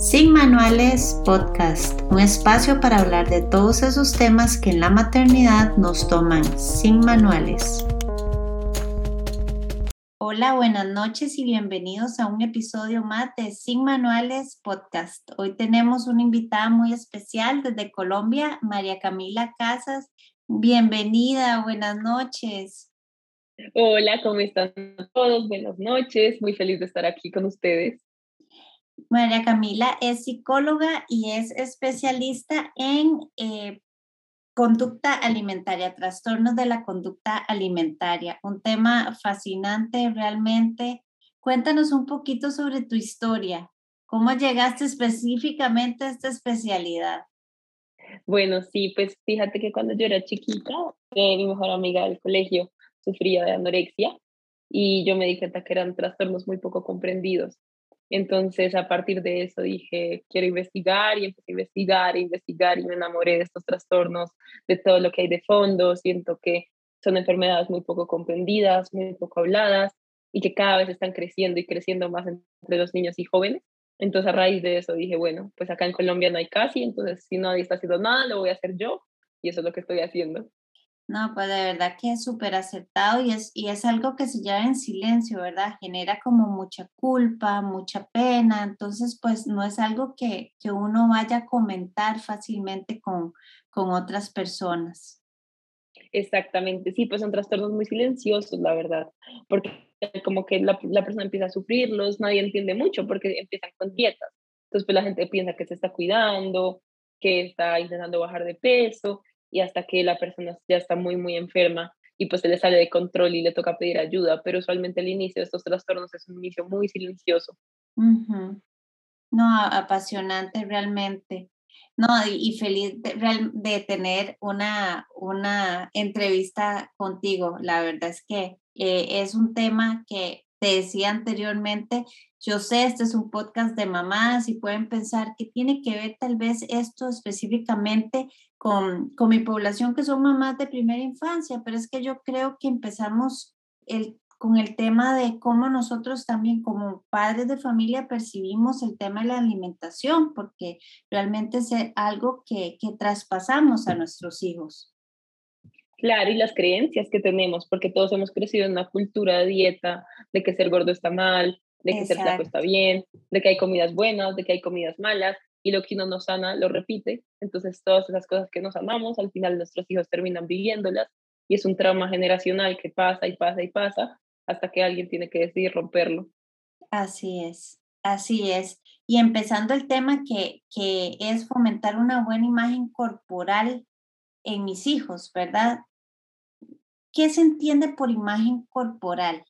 Sin Manuales Podcast, un espacio para hablar de todos esos temas que en la maternidad nos toman sin manuales. Hola, buenas noches y bienvenidos a un episodio más de Sin Manuales Podcast. Hoy tenemos una invitada muy especial desde Colombia, María Camila Casas. Bienvenida, buenas noches. Hola, ¿cómo están todos? Buenas noches, muy feliz de estar aquí con ustedes. María Camila es psicóloga y es especialista en eh, conducta alimentaria, trastornos de la conducta alimentaria. Un tema fascinante realmente. Cuéntanos un poquito sobre tu historia. ¿Cómo llegaste específicamente a esta especialidad? Bueno, sí, pues fíjate que cuando yo era chiquita, eh, mi mejor amiga del colegio sufría de anorexia y yo me di cuenta que eran trastornos muy poco comprendidos. Entonces, a partir de eso dije, quiero investigar y empecé a investigar, investigar y me enamoré de estos trastornos, de todo lo que hay de fondo. Siento que son enfermedades muy poco comprendidas, muy poco habladas y que cada vez están creciendo y creciendo más entre los niños y jóvenes. Entonces, a raíz de eso dije, bueno, pues acá en Colombia no hay casi, entonces si nadie está haciendo nada, lo voy a hacer yo y eso es lo que estoy haciendo. No, pues de verdad que es súper aceptado y es, y es algo que se lleva en silencio, ¿verdad? Genera como mucha culpa, mucha pena, entonces pues no es algo que, que uno vaya a comentar fácilmente con, con otras personas. Exactamente, sí, pues son trastornos muy silenciosos, la verdad, porque como que la, la persona empieza a sufrirlos, nadie entiende mucho porque empiezan con dietas, entonces pues la gente piensa que se está cuidando, que está intentando bajar de peso, y hasta que la persona ya está muy, muy enferma y pues se le sale de control y le toca pedir ayuda, pero usualmente el inicio de estos trastornos es un inicio muy silencioso. No, apasionante realmente. No, y, feliz de, de, tener una, una entrevista contigo. La verdad es que eh, es un tema que te decía anteriormente, yo sé, este es un podcast de mamás y pueden pensar que tiene que ver tal vez esto específicamente con, con mi población que son mamás de primera infancia, pero es que yo creo que empezamos el, con el tema de cómo nosotros también como padres de familia percibimos el tema de la alimentación, porque realmente es algo que, que traspasamos a nuestros hijos. Claro, y las creencias que tenemos, porque todos hemos crecido en una cultura de dieta, de que ser gordo está mal, de que ser flaco está bien, de que hay comidas buenas, de que hay comidas malas, y lo que uno no sana lo repite. Entonces, todas esas cosas que nos amamos, al final nuestros hijos terminan viviéndolas, y es un trauma generacional que pasa y pasa y pasa hasta que alguien tiene que decidir romperlo. Así es, así es. Y empezando el tema que, que es fomentar una buena imagen corporal en mis hijos, ¿verdad? ¿Qué se entiende por imagen corporal?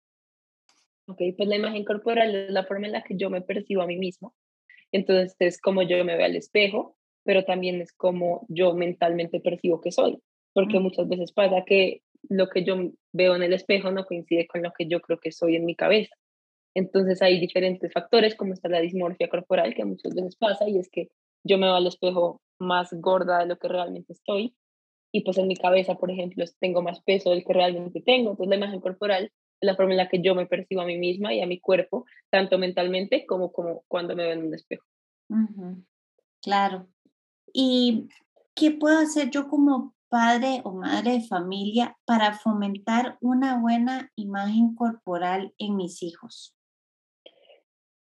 Ok, pues la imagen corporal es la forma en la que yo me percibo a mí mismo. Entonces es como yo me veo al espejo, pero también es como yo mentalmente percibo que soy. Porque muchas veces pasa que lo que yo veo en el espejo no coincide con lo que yo creo que soy en mi cabeza. Entonces hay diferentes factores, como está la dismorfia corporal, que muchas veces pasa, y es que yo me veo al espejo más gorda de lo que realmente estoy, y pues en mi cabeza, por ejemplo, tengo más peso del que realmente tengo. Entonces la imagen corporal es la forma en la que yo me percibo a mí misma y a mi cuerpo, tanto mentalmente como, como cuando me veo en un espejo. Claro. ¿Y qué puedo hacer yo como padre o madre de familia para fomentar una buena imagen corporal en mis hijos?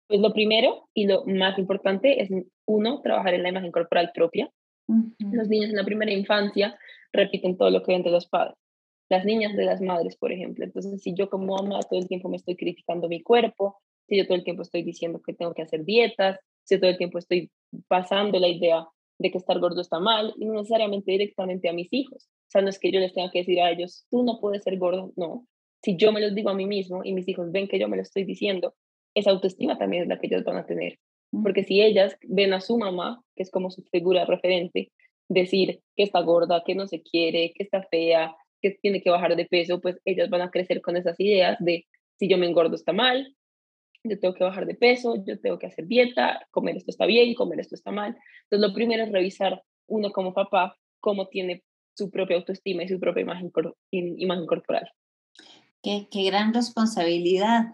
Pues lo primero y lo más importante es, uno, trabajar en la imagen corporal propia. Los niños en la primera infancia repiten todo lo que ven de los padres las niñas de las madres, por ejemplo. Entonces, si yo como mamá todo el tiempo me estoy criticando mi cuerpo, si yo todo el tiempo estoy diciendo que tengo que hacer dietas, si todo el tiempo estoy pasando la idea de que estar gordo está mal, y no necesariamente directamente a mis hijos. O sea, no es que yo les tenga que decir a ellos, tú no puedes ser gordo, no. Si yo me lo digo a mí mismo y mis hijos ven que yo me lo estoy diciendo, esa autoestima también es la que ellos van a tener. Porque si ellas ven a su mamá, que es como su figura referente, decir que está gorda, que no se quiere, que está fea, que tiene que bajar de peso, pues ellas van a crecer con esas ideas de si yo me engordo está mal, yo tengo que bajar de peso, yo tengo que hacer dieta, comer esto está bien, comer esto está mal. Entonces lo primero es revisar uno como papá cómo tiene su propia autoestima y su propia imagen, imagen corporal. Qué, qué gran responsabilidad.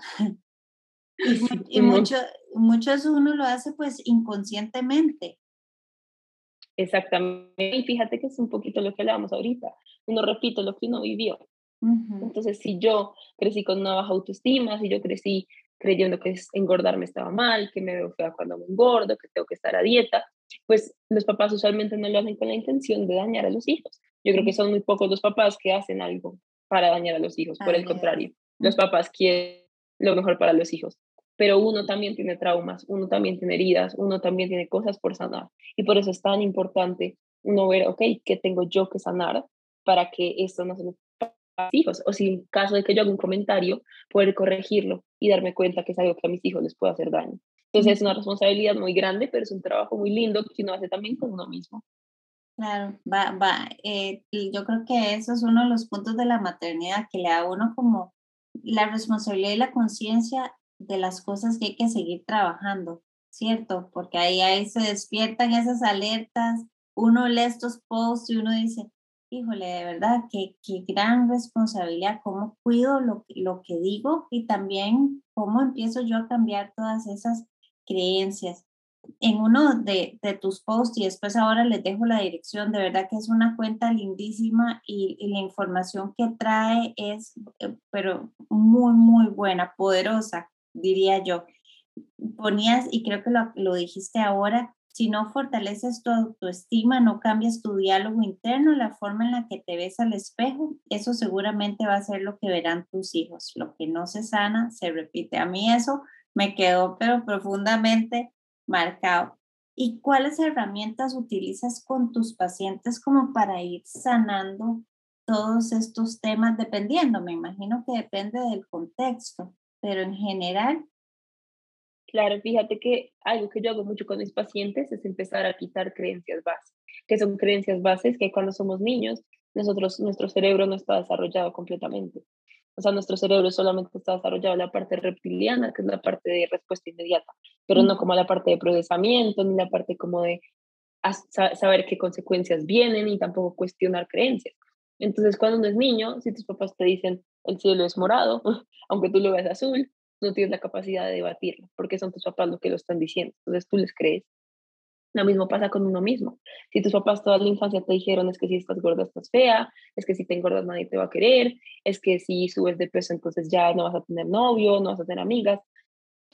Y, mucho, muchos uno lo hace pues inconscientemente. Exactamente. Y fíjate que es un poquito lo que hablábamos ahorita. Uno repite lo que uno vivió. Entonces, si yo crecí con una baja autoestima, si yo crecí creyendo que engordarme estaba mal, que me veo fea cuando me engordo, que tengo que estar a dieta, pues los papás usualmente no lo hacen con la intención de dañar a los hijos. Yo creo que son muy pocos los papás que hacen algo para dañar a los hijos, por el contrario, los papás quieren lo mejor para los hijos, pero uno también tiene traumas, uno también tiene heridas, uno también tiene cosas por sanar y por eso es tan importante uno ver, ok, ¿qué tengo yo que sanar para que esto no se me hijos, o si en caso de que yo haga un comentario, poder corregirlo y darme cuenta que es algo que a mis hijos les puede hacer daño. Entonces es una responsabilidad muy grande, pero es un trabajo muy lindo que uno hace también con uno mismo. Claro, va, va. Eh, yo creo que eso es uno de los puntos de la maternidad, que le da a uno como la responsabilidad y la conciencia de las cosas que hay que seguir trabajando, ¿cierto? Porque ahí, ahí se despiertan esas alertas, uno lee estos posts y uno dice, híjole, de verdad, qué, qué gran responsabilidad, cómo cuido lo, lo que digo y también cómo empiezo yo a cambiar todas esas creencias. En uno de, de, tus posts y después ahora les dejo la dirección, de verdad que es una cuenta lindísima y, y la información que trae es, eh, pero muy, muy buena, poderosa, diría yo. Ponías, y creo que lo, lo dijiste ahora, si no fortaleces tu autoestima, no cambias tu diálogo interno, la forma en la que te ves al espejo, eso seguramente va a ser lo que verán tus hijos. Lo que no se sana, se repite. A mí eso me quedó pero profundamente marcado. ¿Y cuáles herramientas utilizas con tus pacientes como para ir sanando todos estos temas dependiendo? Me imagino que depende del contexto, pero en general, Claro, fíjate que algo que yo hago mucho con mis pacientes es empezar a quitar creencias bases, que son creencias bases que cuando somos niños, nosotros, nuestro cerebro no está desarrollado completamente. O sea, nuestro cerebro solamente está desarrollado la parte reptiliana, que es la parte de respuesta inmediata, pero no como la parte de procesamiento, ni la parte como de saber qué consecuencias vienen y tampoco cuestionar creencias. Entonces, cuando uno es niño, si tus papás te dicen el cielo es morado, aunque tú lo veas azul, no tienes la capacidad de debatirlo, porque son tus papás los que lo están diciendo, entonces tú les crees. Lo mismo pasa con uno mismo. Si tus papás toda la infancia te dijeron es que si estás gorda estás fea, es que si te engordas nadie te va a querer, es que si subes de peso entonces ya no vas a tener novio, no vas a tener amigas,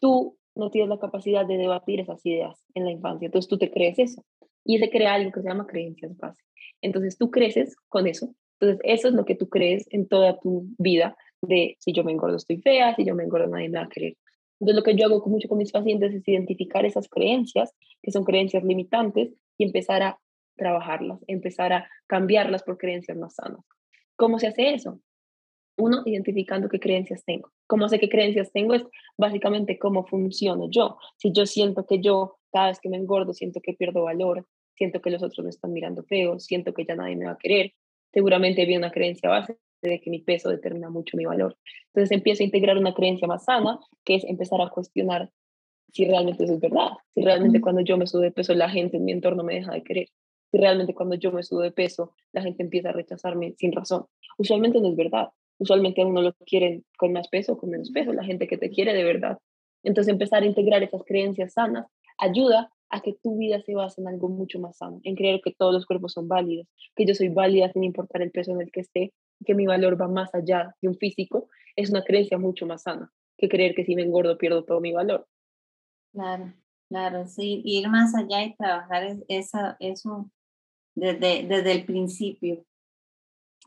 tú no tienes la capacidad de debatir esas ideas en la infancia, entonces tú te crees eso. Y se crea algo que se llama creencias base. Entonces tú creces con eso. Entonces eso es lo que tú crees en toda tu vida de si yo me engordo estoy fea, si yo me engordo nadie me va a querer. Entonces lo que yo hago mucho con mis pacientes es identificar esas creencias, que son creencias limitantes, y empezar a trabajarlas, empezar a cambiarlas por creencias más sanas. ¿Cómo se hace eso? Uno, identificando qué creencias tengo. ¿Cómo sé qué creencias tengo? Es básicamente cómo funciono yo. Si yo siento que yo, cada vez que me engordo, siento que pierdo valor, siento que los otros me están mirando feo, siento que ya nadie me va a querer, seguramente había una creencia base de que mi peso determina mucho mi valor. Entonces empiezo a integrar una creencia más sana, que es empezar a cuestionar si realmente eso es verdad, si realmente cuando yo me subo de peso la gente en mi entorno me deja de querer, si realmente cuando yo me subo de peso la gente empieza a rechazarme sin razón. Usualmente no es verdad, usualmente a uno lo quieren con más peso o con menos peso, la gente que te quiere de verdad. Entonces empezar a integrar esas creencias sanas ayuda a que tu vida se base en algo mucho más sano, en creer que todos los cuerpos son válidos, que yo soy válida sin importar el peso en el que esté, que mi valor va más allá de un físico, es una creencia mucho más sana que creer que si me engordo pierdo todo mi valor. Claro, claro, sí, ir más allá y trabajar esa, eso desde, desde el principio.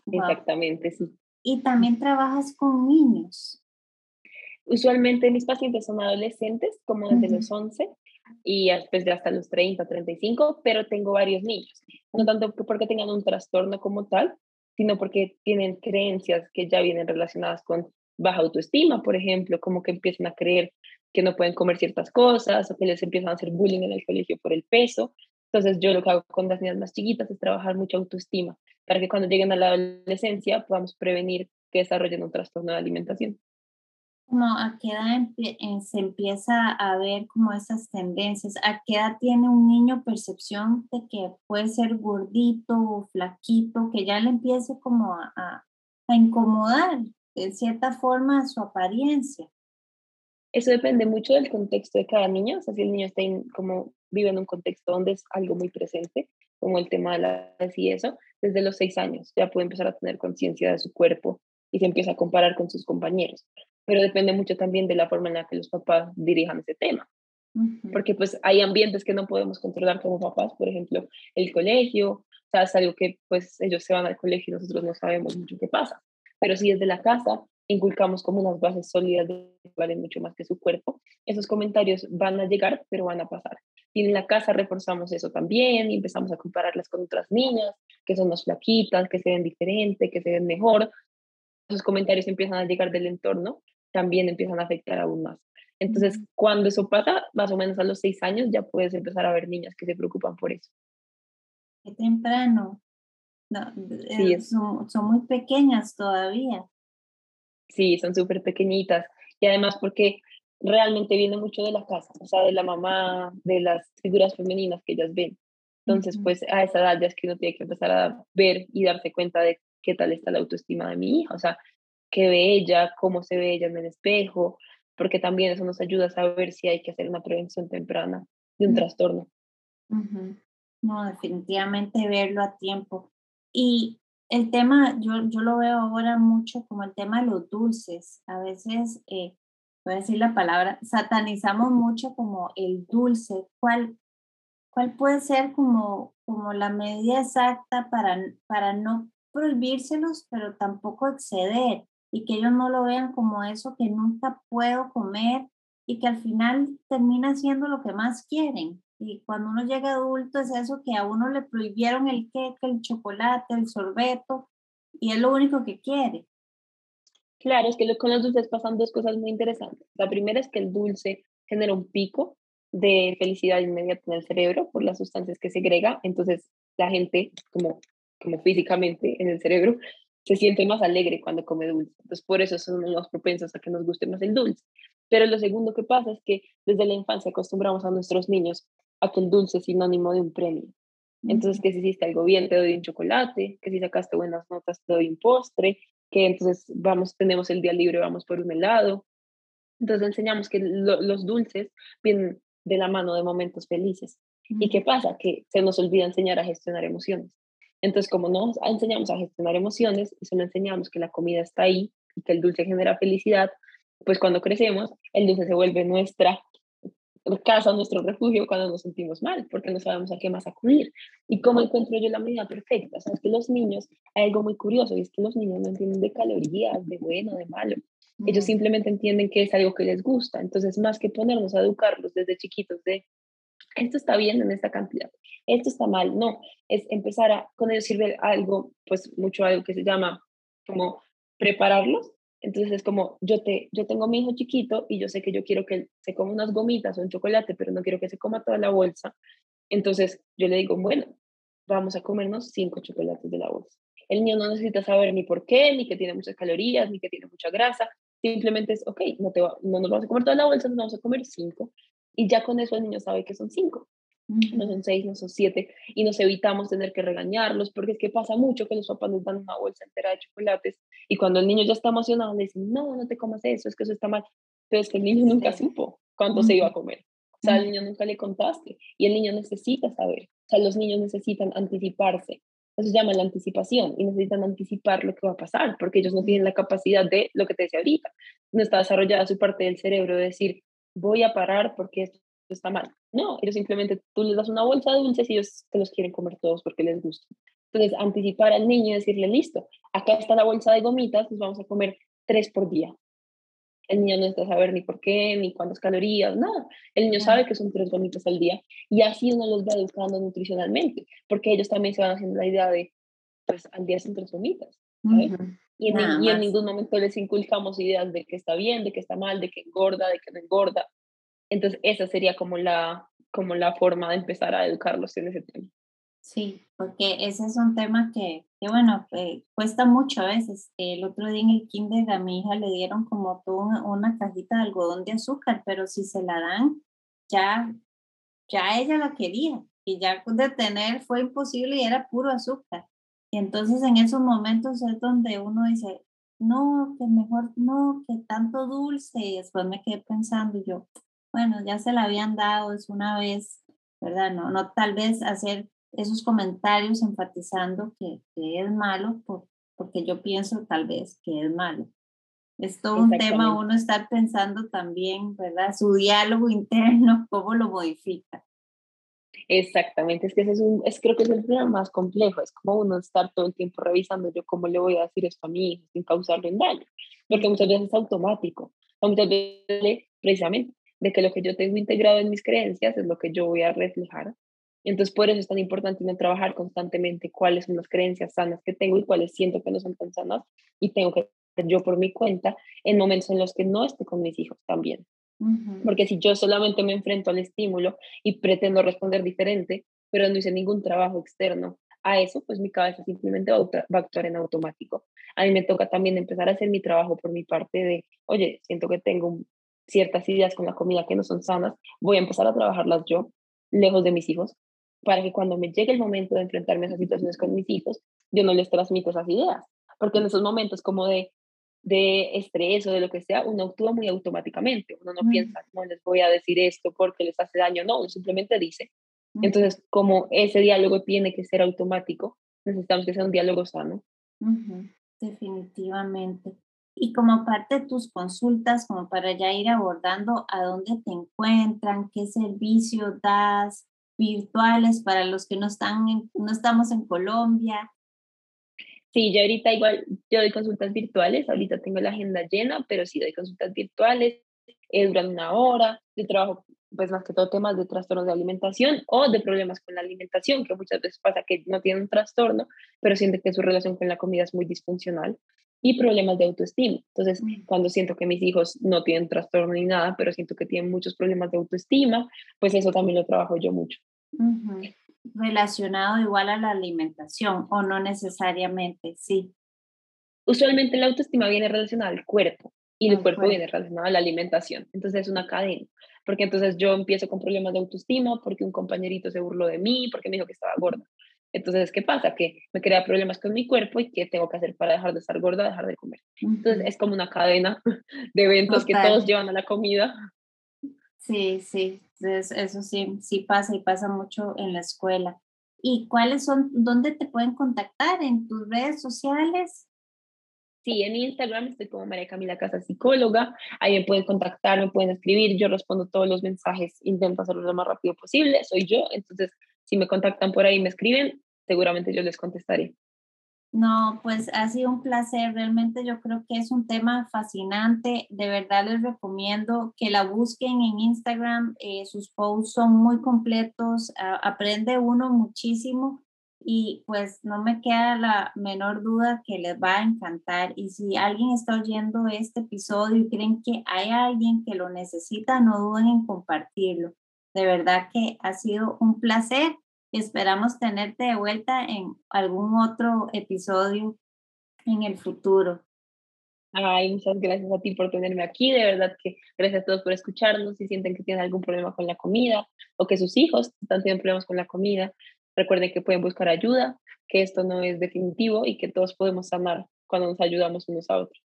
Exactamente, sí. Y también trabajas con niños. Usualmente mis pacientes son adolescentes, como desde los 11 y después de hasta los 30, 35, pero tengo varios niños. No tanto porque tengan un trastorno como tal, sino porque tienen creencias que ya vienen relacionadas con baja autoestima, por ejemplo, como que empiezan a creer que no pueden comer ciertas cosas o que les empiezan a hacer bullying en el colegio por el peso. Entonces yo lo que hago con las niñas más chiquitas es trabajar mucha autoestima para que cuando lleguen a la adolescencia podamos prevenir que desarrollen un trastorno de alimentación como a qué edad se empieza a ver como esas tendencias, a qué edad tiene un niño percepción de que puede ser gordito o flaquito, que ya le empiece como a, a, incomodar de cierta forma su apariencia. Eso depende mucho del contexto de cada niño, o sea, si el niño está como vive en un contexto donde es algo muy presente, como el tema de la y eso, desde los seis años ya puede empezar a tener conciencia de su cuerpo y se empieza a comparar con sus compañeros. Pero depende mucho también de la forma en la que los papás dirijan ese tema. Porque pues hay ambientes que no podemos controlar como papás, por ejemplo, el colegio, o sea, es algo que pues ellos se van al colegio y nosotros no sabemos mucho qué pasa. Pero si desde la casa inculcamos como unas bases sólidas de que valen mucho más que su cuerpo, esos comentarios van a llegar, pero van a pasar. Y en la casa reforzamos eso también y empezamos a compararlas con otras niñas, que son más flaquitas, que se ven diferente, que se ven mejor. Esos comentarios empiezan a llegar del entorno, también empiezan a afectar aún más. Entonces, cuando eso pasa, más o menos a los seis años, ya puedes empezar a ver niñas que se preocupan por eso. Qué temprano. No, sí, eh, son, son muy pequeñas todavía. Sí, son súper pequeñitas. Y además porque realmente viene mucho de la casa, o sea, de la mamá, de las figuras femeninas que ellas ven. Entonces, pues a esa edad ya es que uno tiene que empezar a ver y darse cuenta de qué tal está la autoestima de mi hija, o sea, qué ve ella, cómo se ve ella en el espejo, porque también eso nos ayuda a saber si hay que hacer una prevención temprana de un trastorno. No, definitivamente verlo a tiempo. Y el tema, yo, yo lo veo ahora mucho como el tema de los dulces. A veces eh, voy a decir la palabra, satanizamos mucho como el dulce. ¿Cuál, cuál puede ser como, como la medida exacta para, para no prohibírselos, pero tampoco exceder y que ellos no lo vean como eso que nunca puedo comer y que al final termina siendo lo que más quieren? Y cuando uno llega adulto es eso que a uno le prohibieron el queque, el chocolate, el sorbeto, y es lo único que quiere. Claro, es que con los dulces pasan dos cosas muy interesantes. La primera es que el dulce genera un pico de felicidad inmediata en el cerebro por las sustancias que segrega, entonces la gente, como, como físicamente en el cerebro, se siente más alegre cuando come dulce. Entonces, por eso son los propensos a que nos guste más el dulce. Pero lo segundo que pasa es que desde la infancia acostumbramos a nuestros niños a que el dulce es sinónimo de un premio. Entonces, que si hiciste algo bien, te doy un chocolate, que si sacaste buenas notas, te doy un postre, que entonces vamos, tenemos el día libre, vamos por un helado. Entonces enseñamos que los dulces vienen de la mano de momentos felices. ¿Y qué pasa? Que se nos olvida enseñar a gestionar emociones. Entonces, como no enseñamos a gestionar emociones y solo enseñamos que la comida está ahí y que el dulce genera felicidad, pues cuando crecemos, el dulce se vuelve nuestra casa, nuestro refugio cuando nos sentimos mal, porque no sabemos a qué más acudir. ¿Y cómo encuentro yo la medida perfecta? O sea, es que los niños, hay algo muy curioso, y es que los niños no entienden de calorías, de bueno, de malo. Ellos simplemente entienden que es algo que les gusta. Entonces, más que ponernos a educarlos desde chiquitos de, esto está bien en esta cantidad, esto está mal, no, es empezar a, con ellos sirve algo, pues mucho algo que se llama como prepararlos entonces es como, yo, te, yo tengo mi hijo chiquito y yo sé que yo quiero que él se coma unas gomitas o un chocolate, pero no quiero que se coma toda la bolsa. Entonces yo le digo, bueno, vamos a comernos cinco chocolates de la bolsa. El niño no necesita saber ni por qué, ni que tiene muchas calorías, ni que tiene mucha grasa. Simplemente es, ok, no, te no nos vamos a comer toda la bolsa, nos vamos a comer cinco. Y ya con eso el niño sabe que son cinco no son seis, no son siete, y nos evitamos tener que regañarlos, porque es que pasa mucho que los papás nos dan una bolsa entera de chocolates, y cuando el niño ya está emocionado, le dicen, no, no te comas eso, es que eso está mal, pero es que el niño nunca supo cuánto se iba a comer, o sea, al niño nunca le contaste, y el niño necesita saber, o sea, los niños necesitan anticiparse, eso se llama la anticipación, y necesitan anticipar lo que va a pasar, porque ellos no tienen la capacidad de, lo que te decía ahorita, no está desarrollada su parte del cerebro de decir, voy a parar porque esto está mal. No, ellos simplemente tú les das una bolsa de dulces y ellos te los quieren comer todos porque les gusta. Entonces, anticipar al niño y decirle, listo, acá está la bolsa de gomitas, nos vamos a comer tres por día. El niño no necesita saber ni por qué, ni cuántas calorías, nada. El niño sabe que son tres gomitas al día y así uno los va educando nutricionalmente, porque ellos también se van haciendo la idea de, pues al día son tres gomitas. Y, en, y en ningún momento les inculcamos ideas de que está bien, de que está mal, de que engorda, de que no engorda. Entonces, esa sería como la, como la forma de empezar a educarlos en ese tema. Sí, porque ese es un tema que, que bueno, cuesta mucho a veces. El otro día en el kinder a mi hija le dieron como toda una, cajita de algodón de azúcar, pero si se la dan, ya, ya ella la quería y ya detener fue imposible y era puro azúcar. Y entonces en esos momentos es donde uno dice, no, que mejor no, que tanto dulce. Y después me quedé pensando yo, bueno, ya se la habían dado, es una vez, ¿verdad? No, no tal vez hacer esos comentarios enfatizando que, que es malo, por, porque yo pienso tal vez que es malo. Es todo un tema uno estar pensando también, ¿verdad? Su diálogo interno, cómo lo modifica. Exactamente, es que ese es un, es, creo que es el problema más complejo, es como uno estar todo el tiempo revisando yo cómo le voy a decir esto a mi hijo sin causarle un daño, porque muchas veces es automático, muchas veces precisamente de que lo que yo tengo integrado en mis creencias es lo que yo voy a reflejar. Entonces, por eso es tan importante no trabajar constantemente cuáles son las creencias sanas que tengo y cuáles siento que no son tan sanas y tengo que yo por mi cuenta en momentos en los que no esté con mis hijos también. Porque si yo solamente me enfrento al estímulo y pretendo responder diferente, pero no hice ningún trabajo externo a eso, pues mi cabeza simplemente va a actuar en automático. A mí me toca también empezar a hacer mi trabajo por mi parte de, oye, siento que tengo ciertas ideas con la comida que no son sanas, voy a empezar a trabajarlas yo, lejos de mis hijos, para que cuando me llegue el momento de enfrentarme a esas situaciones con mis hijos, yo no les transmito esas ideas. Porque en esos momentos como de, de estrés o de lo que sea, uno actúa muy automáticamente. Uno no piensa, no les voy a decir esto porque les hace daño, no, uno simplemente dice. Entonces, como ese diálogo tiene que ser automático, necesitamos que sea un diálogo sano. Definitivamente. Y como parte de tus consultas, como para ya ir abordando a dónde te encuentran, qué servicio das virtuales para los que no, están no estamos en Colombia, Sí, yo ahorita igual, yo doy consultas virtuales, ahorita tengo la agenda llena, pero sí doy consultas virtuales, eh, duran una hora, yo trabajo pues más que todo temas de trastornos de alimentación o de problemas con la alimentación, que muchas veces pasa que no tienen un trastorno, pero sienten que su relación con la comida es muy disfuncional y problemas de autoestima. Entonces, mm. cuando siento que mis hijos no tienen trastorno ni nada, pero siento que tienen muchos problemas de autoestima, pues eso también lo trabajo yo mucho relacionado igual a la alimentación o no necesariamente, sí. Usualmente la autoestima viene relacionada al cuerpo y el cuerpo, viene relacionado a la alimentación. Entonces es una cadena, porque entonces yo empiezo con problemas de autoestima porque un compañerito se burló de mí, porque me dijo que estaba gorda. Entonces, ¿qué pasa? Que me crea problemas con mi cuerpo y qué tengo que hacer para dejar de estar gorda, dejar de comer. Entonces, es como una cadena de eventos que todos llevan a la comida. Sí, sí, eso sí, sí pasa y pasa mucho en la escuela. ¿Y cuáles son, dónde te pueden contactar? ¿En tus redes sociales? Sí, en Instagram estoy como María Camila Casa Psicóloga. Ahí me pueden contactar, me pueden escribir. Yo respondo todos los mensajes, intento hacerlo lo más rápido posible. Soy yo, entonces si me contactan por ahí y me escriben, seguramente yo les contestaré. No, pues ha sido un placer. Realmente yo creo que es un tema fascinante. De verdad les recomiendo que la busquen en Instagram. Eh, sus posts son muy completos. aprende uno muchísimo y pues no me queda la menor duda que les va a encantar. Y si alguien está oyendo este episodio y creen que hay alguien que lo necesita, no duden en compartirlo. De verdad que ha sido un placer esperamos tenerte de vuelta en algún otro episodio en el futuro. Ay, muchas gracias a ti por tenerme aquí. De verdad que gracias a todos por escucharnos. Si sienten que tienen algún problema con la comida o que sus hijos están teniendo problemas con la comida, recuerden que pueden buscar ayuda, que esto no es definitivo y que todos podemos amar cuando nos ayudamos unos a otros.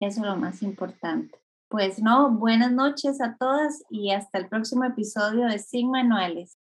Eso es lo más importante. Pues no, buenas noches a todas y hasta el próximo episodio de Sin Manuales.